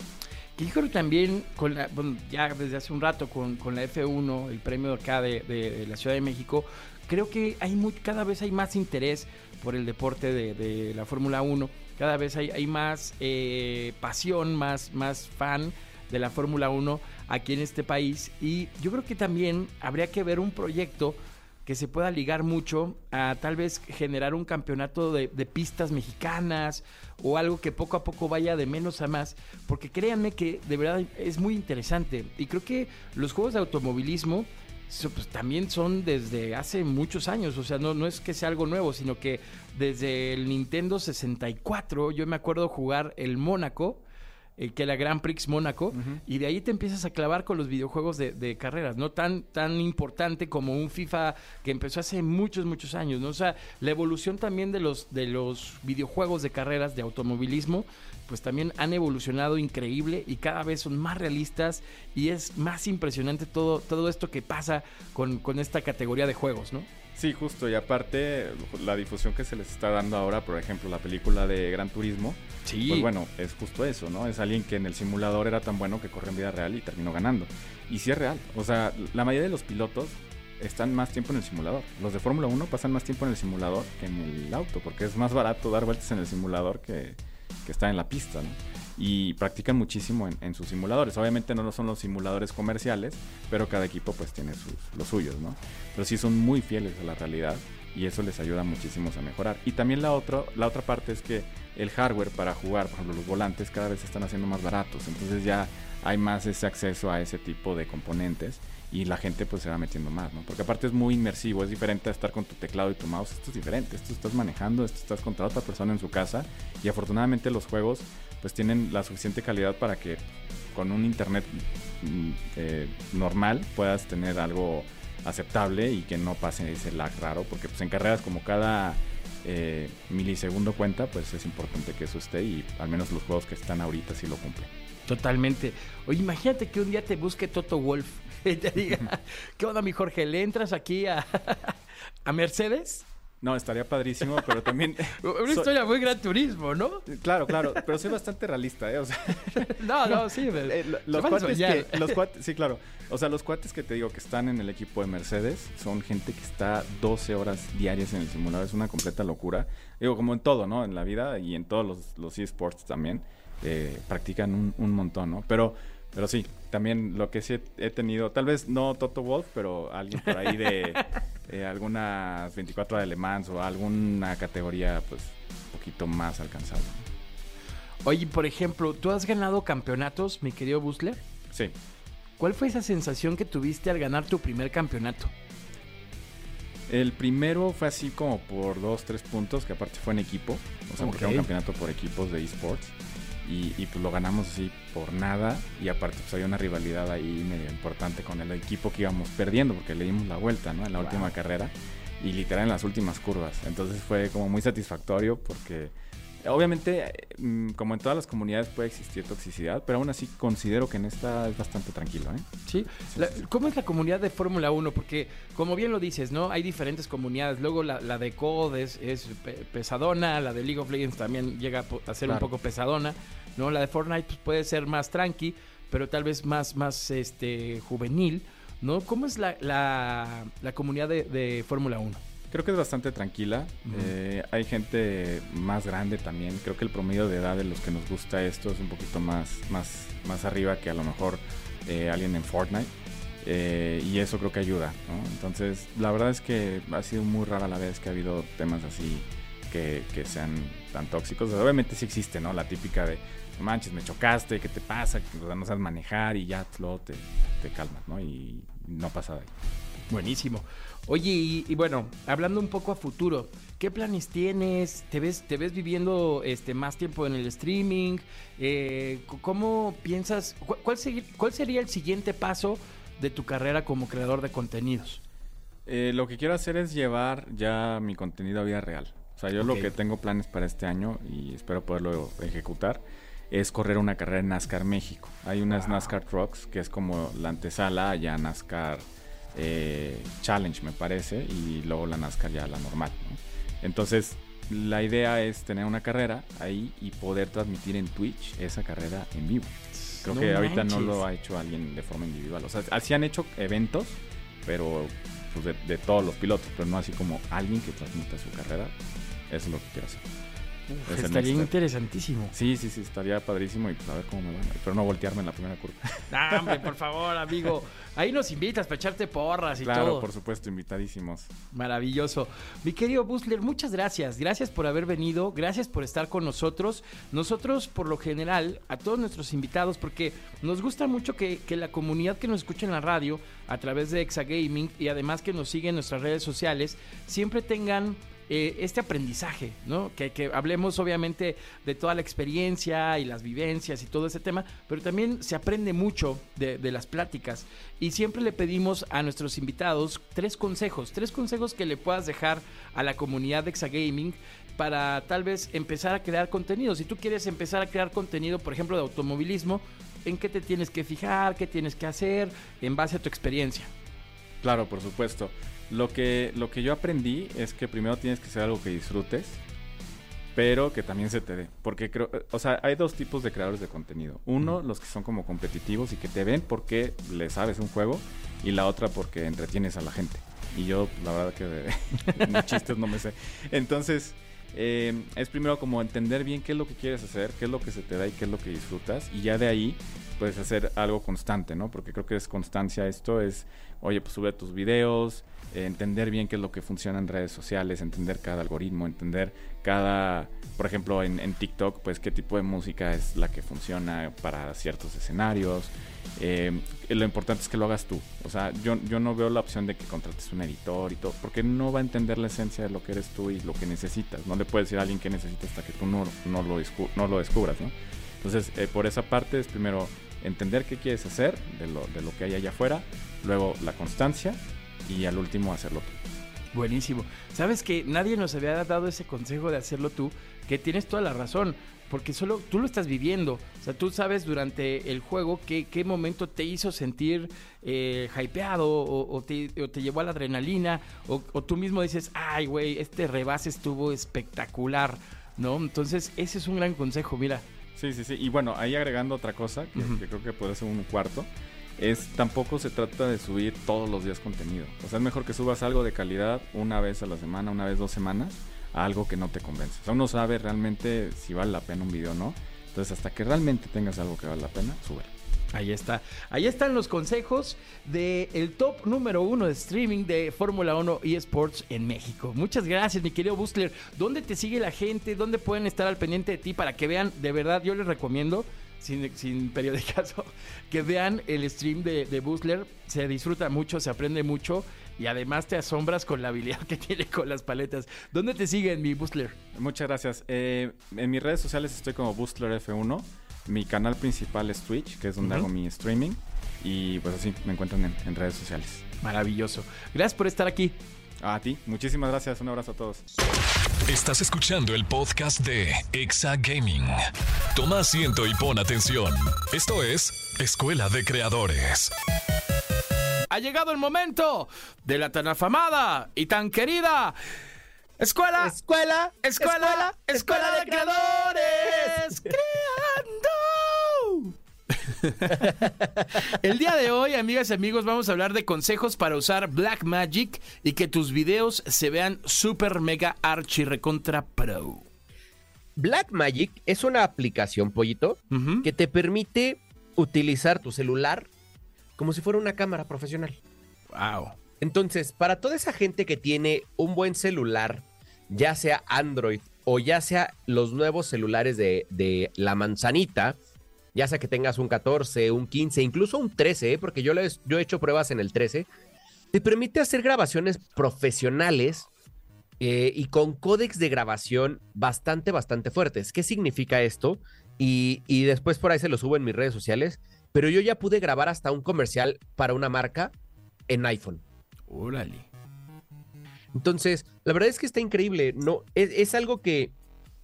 Que yo creo también, con la, bueno, ya desde hace un rato, con, con la F1, el premio acá de, de- de la Ciudad de México, creo que hay muy, cada vez hay más interés por el deporte de, de la Fórmula 1. Cada vez hay, hay más eh, pasión, más, más fan de la Fórmula 1 aquí en este país. Y yo creo que también habría que ver un proyecto que se pueda ligar mucho a tal vez generar un campeonato de, pistas mexicanas o algo que poco a poco vaya de menos a más, porque créanme que de verdad es muy interesante. Y creo que los juegos de automovilismo pues, también son desde hace muchos años, o sea, no, no es que sea algo nuevo, sino que desde el Nintendo 64 yo me acuerdo jugar el Mónaco, eh, que era Grand Prix Mónaco, y de ahí te empiezas a clavar con los videojuegos de, de carreras, no tan, tan importante como un FIFA que empezó hace muchos, muchos años, ¿no? O sea, la evolución también de los, de los videojuegos de carreras de automovilismo, pues también han evolucionado increíble y cada vez son más realistas y es más impresionante todo, todo esto que pasa con, con esta categoría de juegos, ¿no? Sí, justo, y aparte la difusión que se les está dando ahora, por ejemplo, la película de Gran Turismo, Sí. pues bueno, es justo eso, ¿no? Es alguien que en el simulador era tan bueno que corre en vida real y terminó ganando. Y sí es real, o sea, la mayoría de los pilotos están más tiempo en el simulador. Los de Fórmula 1 pasan más tiempo en el simulador que en el auto, porque es más barato dar vueltas en el simulador que, que estar en la pista, ¿no? Y practican muchísimo en, en sus simuladores. Obviamente no son los simuladores comerciales, pero cada equipo pues tiene sus, los suyos, ¿no? Pero sí son muy fieles a la realidad y eso les ayuda muchísimo a mejorar. Y también la, otro, la otra parte es que el hardware para jugar, por ejemplo, los volantes cada vez se están haciendo más baratos, entonces ya hay más ese acceso a ese tipo de componentes y la gente pues se va metiendo más, ¿no? Porque aparte es muy inmersivo, es diferente a estar con tu teclado y tu mouse, esto es diferente, esto estás manejando, esto estás contra otra persona en su casa y afortunadamente los juegos pues tienen la suficiente calidad para que con un internet mm, eh, normal puedas tener algo aceptable y que no pase ese lag raro, porque pues en carreras como cada eh, milisegundo cuenta, pues es importante que eso esté y al menos los juegos que están ahorita sí lo cumplen. Totalmente. Oye, imagínate que un día te busque Toto Wolf y te diga, ¿qué onda, mi Jorge? ¿Le entras aquí a, a Mercedes? No, estaría padrísimo, pero también... Una historia muy gran turismo, ¿no? Claro, claro, pero soy bastante realista, ¿eh? O sea, No, no, sí. pero- eh, los cuates que... Los cuates, sí, claro. O sea, los cuates que te digo que están en el equipo de Mercedes son gente que está 12 horas diarias en el simulador. Es una completa locura. Digo, como en todo, ¿no? En la vida y en todos los, los eSports también. eh, practican un, un montón, ¿no? Pero, pero sí, también lo que sí he tenido, tal vez no Toto Wolf, pero alguien por ahí de eh, algunas 24 de Le Mans o alguna categoría, pues, un poquito más alcanzable. Oye, por ejemplo, ¿tú has ganado campeonatos, mi querido Busler? Sí. ¿Cuál fue esa sensación que tuviste al ganar tu primer campeonato? El primero fue así como por dos, tres puntos, que aparte fue en equipo. O sea, porque era un campeonato por equipos de esports. Y, y, pues lo ganamos así por nada. Y aparte pues había una rivalidad ahí medio importante con el equipo que íbamos perdiendo, porque le dimos la vuelta, ¿no? En la Wow. última carrera. Y literal en las últimas curvas. Entonces fue como muy satisfactorio porque... Obviamente, eh, mm, como en todas las comunidades puede existir toxicidad, pero aún así considero que en esta es bastante tranquilo, ¿eh? ¿Sí? Sí, La- sí. ¿Cómo es la comunidad de Fórmula 1? Porque, como bien lo dices, ¿no? Hay diferentes comunidades. Luego la, la de COD es, es pe- pesadona, la de League of Legends también llega a ser un poco pesadona, ¿no? La de Fortnite pues, puede ser más tranqui, pero tal vez más, más este, juvenil, ¿no? ¿Cómo es la, la, la comunidad de, de Fórmula 1? Creo que es bastante tranquila. Eh, hay gente más grande también. Creo que el promedio de edad de los que nos gusta esto es un poquito más, más, más arriba que a lo mejor eh, alguien en Fortnite. Eh, y eso creo que ayuda. ¿no? Entonces, la verdad es que ha sido muy rara la vez que ha habido temas así que, que sean tan tóxicos. Obviamente sí existe, ¿no? La típica de, "No manches, me chocaste, ¿qué te pasa? O sea, no sabes manejar y ya luego te, te calmas, ¿no? Y no pasa de ahí. Buenísimo. Oye, y, y bueno, hablando un poco a futuro, ¿qué planes tienes? ¿Te ves, te ves viviendo este más tiempo en el streaming? Eh, ¿Cómo piensas? cu- ¿Cuál, segui- ¿Cuál sería el siguiente paso de tu carrera como creador de contenidos? Eh, lo que quiero hacer es llevar ya mi contenido a vida real. O sea, yo lo que tengo planes para este año y espero poderlo ejecutar es correr una carrera en NASCAR México. Hay unas NASCAR Trucks que es como la antesala ya NASCAR eh, Challenge, me parece, y luego la NASCAR ya la normal. ¿no? Entonces, la idea es tener una carrera ahí y poder transmitir en Twitch esa carrera en vivo. Creo No que ahorita no lo ha hecho alguien de forma individual. O sea, así han hecho eventos, pero pues, de, de todos los pilotos, pero no así como alguien que transmita su carrera. Eso es lo que quiero hacer. Uf, estaría next step. interesantísimo. Sí, sí, sí, estaría padrísimo y pues a ver cómo me va. Pero no voltearme en la primera curva. Ah, hombre, por favor, amigo. Ahí nos invitas para echarte porras y claro, todo. por supuesto, invitadísimos. Maravilloso. Mi querido Busler, muchas gracias. Gracias por haber venido. Gracias por estar con nosotros. Nosotros, por lo general, a todos nuestros invitados, porque nos gusta mucho que, que la comunidad que nos escucha en la radio, a través de Exagaming y además que nos sigue en nuestras redes sociales, siempre tengan eh, este aprendizaje, ¿no? Que, que hablemos obviamente de toda la experiencia y las vivencias y todo ese tema, pero también se aprende mucho de, de las pláticas. Y siempre le pedimos a nuestros invitados tres consejos, tres consejos que le puedas dejar a la comunidad de Exagaming para tal vez empezar a crear contenido. Si tú quieres empezar a crear contenido, por ejemplo, de automovilismo, ¿en qué te tienes que fijar? ¿Qué tienes que hacer en base a tu experiencia? Claro, por supuesto. Lo que, lo que yo aprendí es que primero tienes que hacer algo que disfrutes, pero que también se te dé. Porque creo, o sea, hay dos tipos de creadores de contenido. Uno, los que son como competitivos y que te ven porque le sabes un juego, y la otra porque entretienes a la gente. Y yo, la verdad que de, chistes no me sé. Entonces, eh, es primero como entender bien qué es lo que quieres hacer, qué es lo que se te da y qué es lo que disfrutas. Y ya de ahí puedes hacer algo constante, ¿no? Porque creo que es constancia esto, es, oye, pues sube tus videos, entender bien qué es lo que funciona en redes sociales, entender cada algoritmo, entender cada, por ejemplo, en, TikTok, pues qué tipo de música es la que funciona para ciertos escenarios. Eh, lo importante es que lo hagas tú. O sea, yo, yo no veo la opción de que contrates un editor y todo, porque no va a entender la esencia de lo que eres tú y lo que necesitas. No le puedes decir a alguien que necesita hasta que tú no, no, lo, no descubras, ¿no? Entonces, eh, por esa parte es primero entender qué quieres hacer de lo, de lo que hay allá afuera, luego la constancia y al último hacerlo tú. Buenísimo. Sabes que nadie nos había dado ese consejo de hacerlo tú, que tienes toda la razón, porque solo tú lo estás viviendo. O sea, tú sabes durante el juego qué, qué momento te hizo sentir eh, hypeado o, o te, o te llevó a la adrenalina, o, o tú mismo dices, ay, güey, este rebase estuvo espectacular, ¿no? Entonces, ese es un gran consejo, mira. Sí, sí, sí. Y bueno, ahí agregando otra cosa, que, que creo que puede ser un cuarto, es tampoco se trata de subir todos los días contenido. O sea, es mejor que subas algo de calidad una vez a la semana, una vez dos semanas, a algo que no te convence. O sea, uno sabe realmente si vale la pena un video o no. Entonces, hasta que realmente tengas algo que vale la pena, sube. Ahí está. Ahí están los consejos del el top número uno de streaming de Fórmula 1 eSports en México. Muchas gracias, mi querido Bustler. ¿Dónde te sigue la gente? ¿Dónde pueden estar al pendiente de ti para que vean? De verdad, yo les recomiendo, sin, sin periodicazo, que vean el stream de, de Bustler. Se disfruta mucho, se aprende mucho y además te asombras con la habilidad que tiene con las paletas. ¿Dónde te siguen, mi Bustler? Muchas gracias. Eh, en mis redes sociales estoy como Boostler F1. Mi canal principal es Twitch, que es donde hago mi streaming. Y pues así me encuentran en, en redes sociales. Maravilloso. Gracias por estar aquí. A ti, muchísimas gracias. Un abrazo a todos. Estás escuchando el podcast de Exa Gaming. Toma asiento y pon atención. Esto es Escuela de Creadores. Ha llegado el momento de la tan afamada y tan querida Escuela, Escuela, Escuela, Escuela, de Creadores. Creando. El día de hoy, amigas y amigos, vamos a hablar de consejos para usar Black Magic y que tus videos se vean super mega archi recontra pro. Blackmagic es una aplicación, pollito, que te permite utilizar tu celular como si fuera una cámara profesional. Wow. Entonces, para toda esa gente que tiene un buen celular, ya sea Android o ya sea los nuevos celulares de, de la manzanita, ya sea que tengas un 14, un 15, incluso un 13, ¿eh? porque yo, les- yo he hecho pruebas en el 13, te permite hacer grabaciones profesionales eh, y con códex de grabación bastante, bastante fuertes. ¿Qué significa esto? Y, y después por ahí se lo subo en mis redes sociales, pero yo ya pude grabar hasta un comercial para una marca en iPhone. Órale. Entonces, la verdad es que está increíble. No, es, es algo que,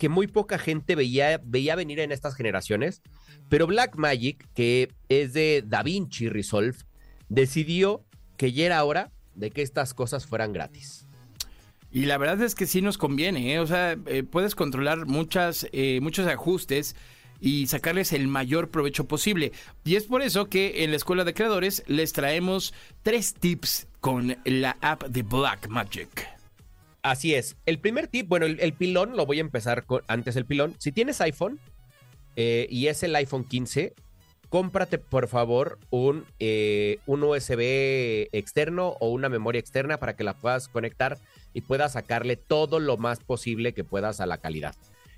que muy poca gente veía, veía venir en estas generaciones. Pero Blackmagic, que es de DaVinci Resolve, decidió que ya era hora de que estas cosas fueran gratis. Y la verdad es que sí nos conviene, ¿eh? o sea, eh, puedes controlar muchas, eh, muchos ajustes y sacarles el mayor provecho posible. Y es por eso que en la Escuela de Creadores les traemos tres tips con la app de Blackmagic. Así es. El primer tip, bueno, el, pilón, lo voy a empezar con, antes el pilón. Si tienes iPhone eh, y es el iPhone 15, cómprate por favor un, eh, un USB externo o una memoria externa para que la puedas conectar y puedas sacarle todo lo más posible que puedas a la calidad.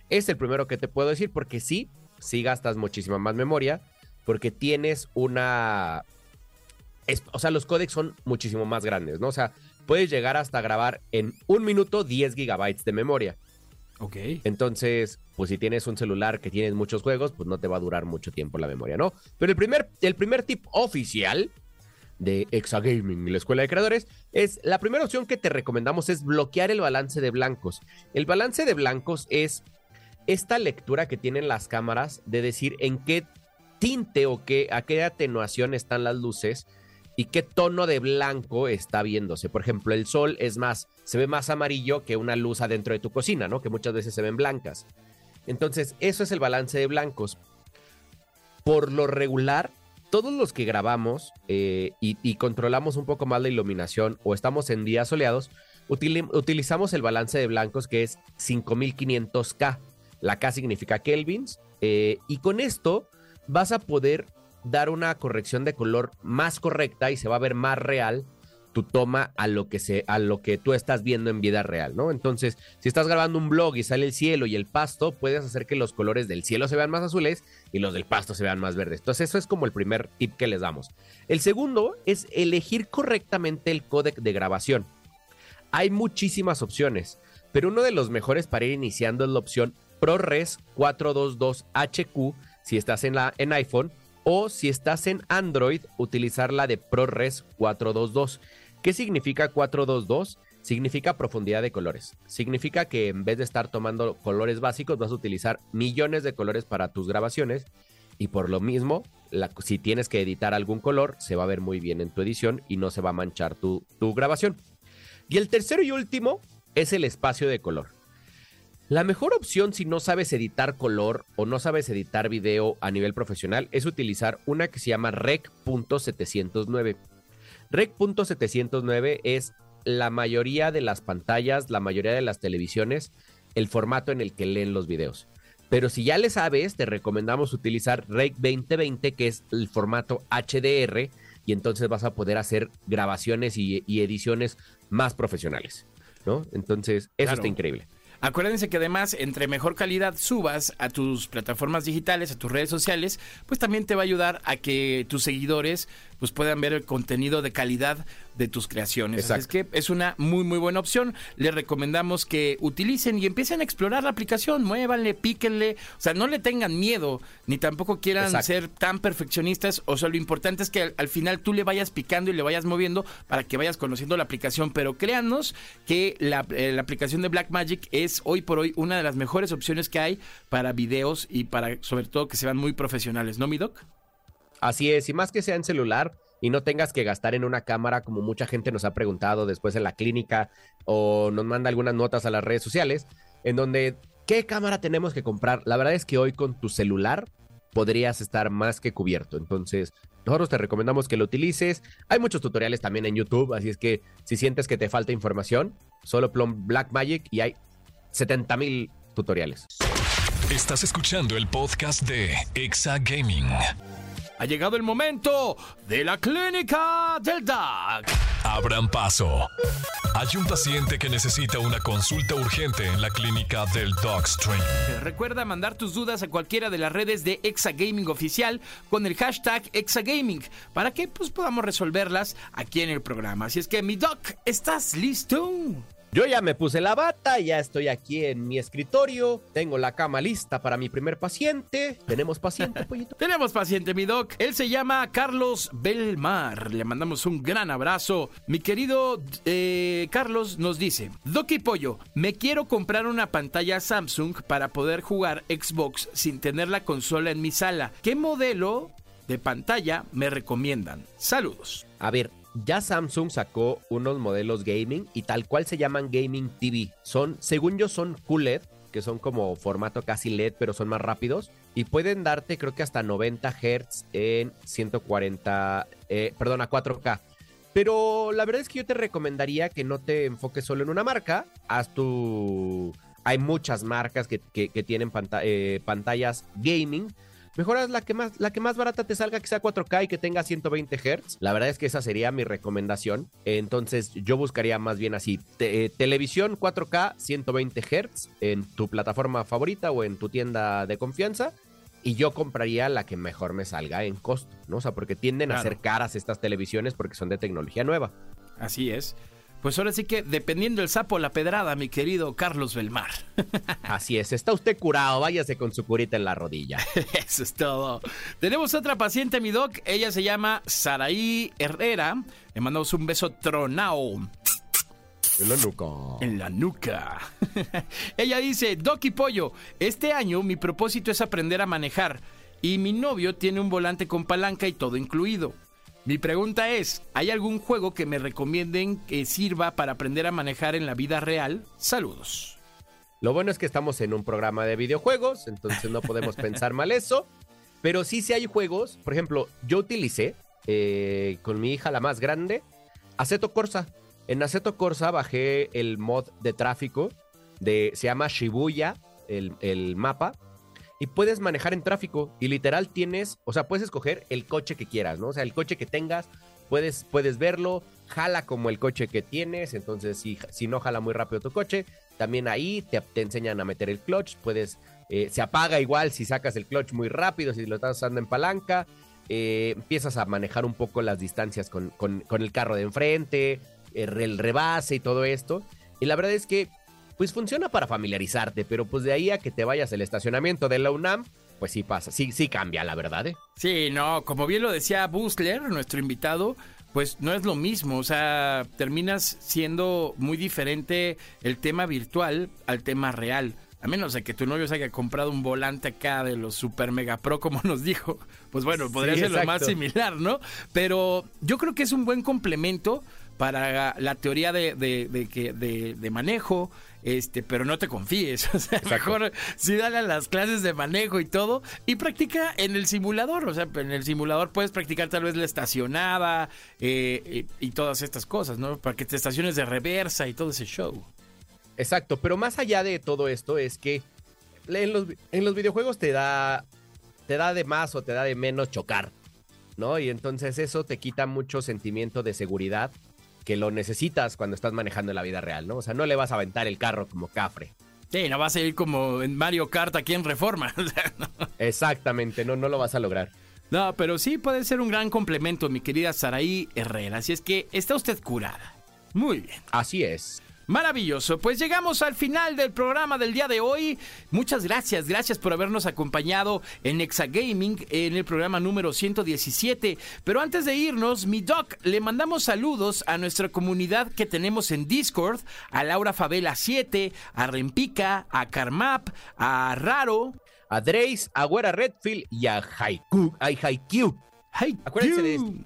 Es el primero que te puedo decir porque sí, sí gastas muchísima más memoria porque tienes una... o sea, los códecs son muchísimo más grandes, ¿no? O sea, puedes llegar hasta grabar en un minuto 10 gigabytes de memoria. Ok. Entonces, pues si tienes un celular que tienes muchos juegos, pues no te va a durar mucho tiempo la memoria, ¿no? Pero el primer, el primer tip oficial de Exagaming, la escuela de creadores, es la primera opción que te recomendamos es bloquear el balance de blancos. El balance de blancos es esta lectura que tienen las cámaras de decir en qué tinte o qué, a qué atenuación están las luces y qué tono de blanco está viéndose. Por ejemplo, el sol es más, se ve más amarillo que una luz adentro de tu cocina, ¿no? Que muchas veces se ven blancas. Entonces, eso es el balance de blancos. Por lo regular, todos los que grabamos eh, y, controlamos un poco más la iluminación o estamos en días soleados, utili- utilizamos el balance de blancos que es 5500K. La K significa kelvins. eh, y con esto vas a poder dar una corrección de color más correcta y se va a ver más real tu toma a lo que se a lo que tú estás viendo en vida real, ¿no? Entonces, si estás grabando un blog y sale el cielo y el pasto, puedes hacer que los colores del cielo se vean más azules y los del pasto se vean más verdes. Entonces, eso es como el primer tip que les damos. El segundo es elegir correctamente el códec de grabación. Hay muchísimas opciones, pero uno de los mejores para ir iniciando es la opción ProRes 422HQ si estás en la en iPhone o si estás en Android, utilizar la de ProRes 422. ¿Qué significa 422? significa profundidad de colores. Significa que en vez de estar tomando colores básicos, vas a utilizar millones de colores para tus grabaciones y por lo mismo, si tienes que editar algún color, se va a ver muy bien en tu edición y no se va a manchar tu grabación. Y el tercero y último es el espacio de color. La mejor opción si no sabes editar color o no sabes editar video a nivel profesional es utilizar una que se llama Rec.709. Rec.709 es la mayoría de las pantallas, la mayoría de las televisiones, el formato en el que leen los videos. Pero si ya le sabes, te recomendamos utilizar Rec 2020, que es el formato HDR, y entonces vas a poder hacer grabaciones y, y ediciones más profesionales, ¿no? Entonces, eso Claro. está increíble. Acuérdense que además, entre mejor calidad subas a tus plataformas digitales, a tus redes sociales, pues también te va a ayudar a que tus seguidores pues puedan ver el contenido de calidad de tus creaciones. Así es que es una muy muy buena opción. Les recomendamos que utilicen y empiecen a explorar la aplicación, muévanle, píquenle, o sea, no le tengan miedo, ni tampoco quieran Exacto. ser tan perfeccionistas, o sea, lo importante es que al, al final tú le vayas picando y le vayas moviendo para que vayas conociendo la aplicación, pero créanos que la, eh, la aplicación de Blackmagic es hoy por hoy una de las mejores opciones que hay para videos y para sobre todo que se vean muy profesionales, ¿no, mi doc? Así es, y más que sea en celular y no tengas que gastar en una cámara como mucha gente nos ha preguntado después en la clínica o nos manda algunas notas a las redes sociales en donde ¿qué cámara tenemos que comprar? La verdad es que hoy con tu celular podrías estar más que cubierto. Entonces, nosotros te recomendamos que lo utilices. Hay muchos tutoriales también en YouTube, así es que si sientes que te falta información, solo plom Blackmagic y hay 70 mil tutoriales. Estás escuchando el podcast de Exa Gaming. Ha llegado el momento de la clínica del DAC. Abran paso. Hay un paciente que necesita una consulta urgente en la clínica del Dogstream. Recuerda mandar tus dudas a cualquiera de las redes de Exagaming Oficial con el hashtag Exagaming para que pues, podamos resolverlas aquí en el programa. Así es que, mi doc, ¿estás listo? Yo ya me puse la bata, ya estoy aquí en mi escritorio, tengo la cama lista para mi primer paciente. ¿Tenemos paciente, pollito? Tenemos paciente, mi doc. Él se llama Carlos Belmar. Le mandamos un gran abrazo. Mi querido eh, Carlos nos dice: Doc y Pollo, me quiero comprar una pantalla Samsung para poder jugar Xbox sin tener la consola en mi sala. ¿Qué modelo de pantalla me recomiendan? Saludos. A ver, ya Samsung sacó unos modelos gaming y tal cual se llaman Gaming TV. Son, según yo, son QLED, que son como formato casi LED, pero son más rápidos. Y pueden darte, creo que hasta 90 Hz en 140, eh, perdón, a 4K. Pero la verdad es que yo te recomendaría que no te enfoques solo en una marca. Haz tu. Hay muchas marcas que, tienen eh, pantallas gaming. Mejoras la que más la que más barata te salga que sea 4K y que tenga 120 Hz. La verdad es que esa sería mi recomendación. Entonces yo buscaría más bien así te- eh, televisión 4K 120 Hz en tu plataforma favorita o en tu tienda de confianza. Y yo compraría la que mejor me salga en costo, ¿no? O sea, porque tienden a ser caras estas televisiones porque son de tecnología nueva. Así es. Pues ahora sí que, dependiendo el sapo la pedrada, mi querido Carlos Belmar. Así es, está usted curado, váyase con su curita en la rodilla. Eso es todo. Tenemos otra paciente, mi doc. Ella se llama Saraí Herrera. Le mandamos un beso tronao En la nuca. en la nuca. Ella dice, Doc y Pollo, este año mi propósito es aprender a manejar y mi novio tiene un volante con palanca y todo incluido. Mi pregunta es, ¿hay algún juego que me recomienden que sirva para aprender a manejar en la vida real? Saludos. Lo bueno es que estamos en un programa de videojuegos, entonces no podemos pensar mal eso. Pero sí, sí hay juegos. Por ejemplo, yo utilicé eh, con mi hija, la más grande, Aceto Corsa. En Aceto Corsa bajé el mod de tráfico de se llama Shibuya, el, el mapa, y puedes manejar en tráfico. Y literal tienes, o sea, puedes escoger el coche que quieras, ¿no? O sea, el coche que tengas, puedes, puedes verlo, jala como el coche que tienes. Entonces, si, si no jala muy rápido tu coche, también ahí te, te enseñan a meter el clutch. Puedes, eh, se apaga igual si sacas el clutch muy rápido, si lo estás usando en palanca. Eh, empiezas a manejar un poco las distancias con, con- con el carro de enfrente, el, el rebase y todo esto. Y la verdad es que, pues funciona para familiarizarte, pero pues de ahí a que te vayas al estacionamiento de la UNAM, pues sí pasa, sí, sí cambia, la verdad, ¿eh? Sí, no, como bien lo decía Busler, nuestro invitado, pues no es lo mismo, o sea, terminas siendo muy diferente el tema virtual al tema real. A menos de que tu novio se haya comprado un volante acá de los Super Mega Pro, como nos dijo, pues bueno, podría Sí, ser lo más similar, ¿no? Pero yo creo que es un buen complemento para la teoría de, de- de que, de, de manejo, este, pero no te confíes. O sea, mejor sí dale a las clases de manejo y todo y practica en el simulador. O sea, en el simulador puedes practicar tal vez la estacionada eh, y, y todas estas cosas, ¿no? Para que te estaciones de reversa y todo ese show. Exacto, pero más allá de todo esto es que en los, en los videojuegos te da, te da de más o te da de menos chocar, ¿no? Y entonces eso te quita mucho sentimiento de seguridad que lo necesitas cuando estás manejando en la vida real, ¿no? O sea, no le vas a aventar el carro como cafre. Sí, no vas a ir como en Mario Kart aquí en Reforma. Exactamente, no, no lo vas a lograr. No, pero sí puede ser un gran complemento, mi querida Saraí Herrera. Así es que está usted curada. Muy bien. Así es. Maravilloso, pues llegamos al final del programa del día de hoy. Muchas gracias, gracias por habernos acompañado en Exagaming en el programa número 117. Pero antes de irnos, mi doc, le mandamos saludos a nuestra comunidad que tenemos en Discord, a Laura Favela 7, a Rempica, a Carmap, a Raro. A Drace, a Güera Redfield y a Haiku. A Haikyuu. Hey, Acuérdense de.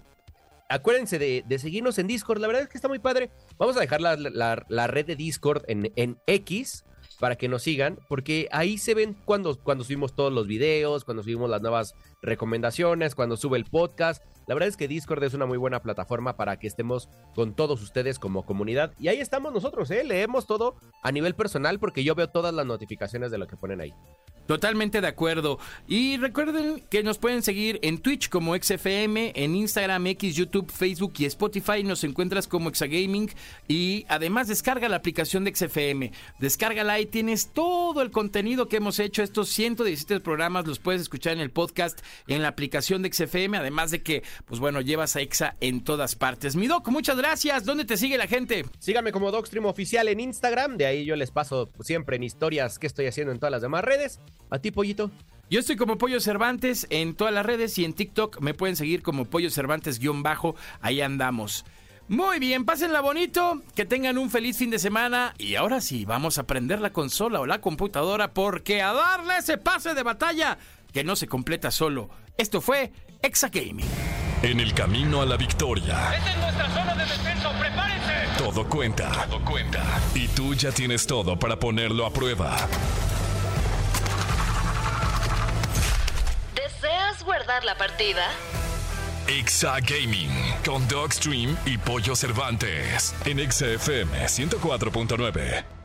Acuérdense de, de seguirnos en Discord, la verdad es que está muy padre. Vamos a dejar la, la- red de Discord en, en X para que nos sigan, porque ahí se ven cuando, cuando subimos todos los videos, cuando subimos las nuevas recomendaciones, cuando sube el podcast. La verdad es que Discord es una muy buena plataforma para que estemos con todos ustedes como comunidad. Y ahí estamos nosotros, ¿eh? Leemos todo a nivel personal porque yo veo todas las notificaciones de lo que ponen ahí. Totalmente de acuerdo. Y recuerden que nos pueden seguir en Twitch como XFM, en Instagram, X, YouTube, Facebook y Spotify. Nos encuentras como Exagaming. Y además descarga la aplicación de XFM. Descárgala y tienes todo el contenido que hemos hecho. Estos 117 programas los puedes escuchar en el podcast, en la aplicación de XFM. Además de que, pues bueno, llevas a Exa en todas partes. Mi Doc, muchas gracias. ¿Dónde te sigue la gente? Síganme como Docstream Oficial en Instagram, de ahí yo les paso siempre en historias que estoy haciendo en todas las demás redes. A ti, Pollito. Yo estoy como Pollo Cervantes en todas las redes y en TikTok me pueden seguir como Pollo Cervantes-bajo. Ahí andamos. Muy bien, pásenla bonito, que tengan un feliz fin de semana y ahora sí, vamos a prender la consola o la computadora porque a darle ese pase de batalla que no se completa solo. Esto fue Exagaming. En el camino a la victoria, Esta es nuestra zona de descenso. ¡Prepárense! todo cuenta. Todo cuenta. Y tú ya tienes todo para ponerlo a prueba. ¿Deseas guardar la partida? Exa Gaming con Dogstream y Pollo Cervantes en Exa FM 104.9.